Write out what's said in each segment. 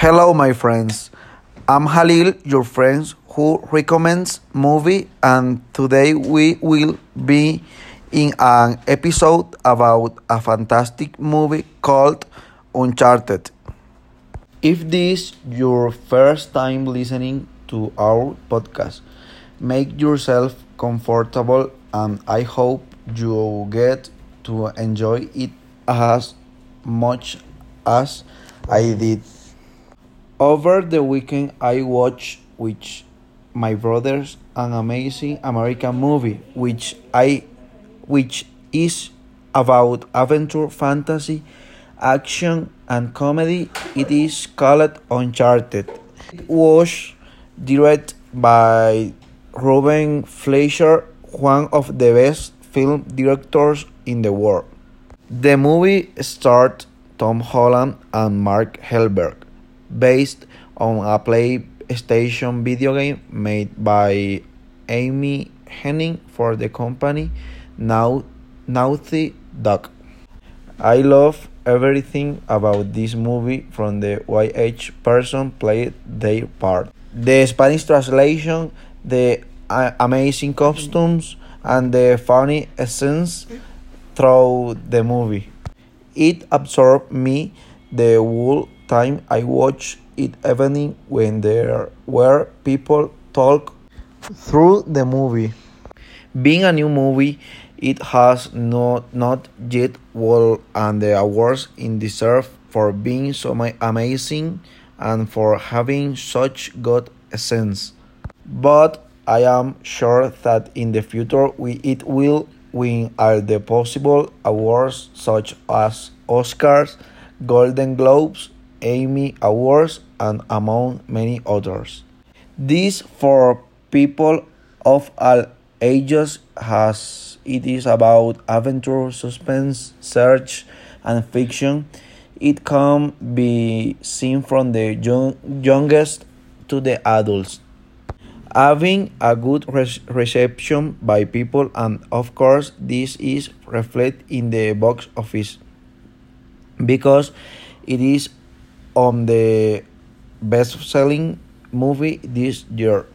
Hello, my friends. I'm Halil, your friend who recommends movie, and today we will be in an episode about a fantastic movie called Uncharted. If this your first time listening to our podcast, make yourself comfortable and I hope you get to enjoy it as much as I did. Over the weekend, I watched with my brothers an amazing American movie, which I, which is about adventure, fantasy, action, and comedy. It is called Uncharted. It was directed by Ruben Fleischer, one of the best film directors in the world. The movie starred Tom Holland and Mark Wahlberg, based on a PlayStation video game made by Amy Hennig for the company Nau- Naughty Dog. I love everything about this movie from the each person played their part. The Spanish translation, the uh, amazing costumes, and the funny essence throughout the movie. It absorbed me the whole time I watched it even when there were people talk through the movie. Being a new movie, it has not, not yet won and the awards it deserves for being so amazing and for having such good essence. But I am sure that in the future we, it will win all the possible awards such as Oscars, Golden Globes, Emmy Awards, and among many others. This for people of all ages as it is about adventure, suspense, search, and fiction. It can be seen from the young, youngest to the adults having a good re- reception by people and of course this is reflected in the box office because it is on the best selling movie this year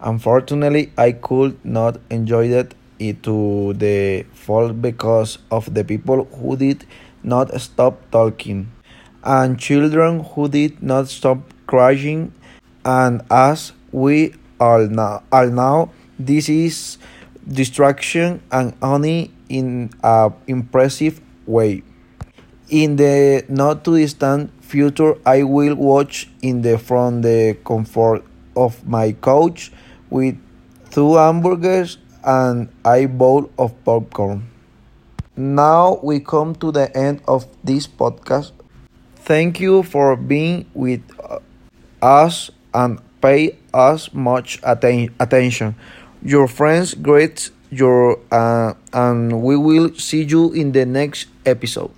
unfortunately i could not enjoy it to the full because of the people who did not stop talking and children who did not stop crying and as we all now, all now this is distraction and only in an impressive way. In the not too distant future, I will watch in the from the comfort of my couch with two hamburgers and a bowl of popcorn. Now we come to the end of this podcast. Thank you for being with us and pay us much atten- attention. Your friends greet your uh, and we will see you in the next episode.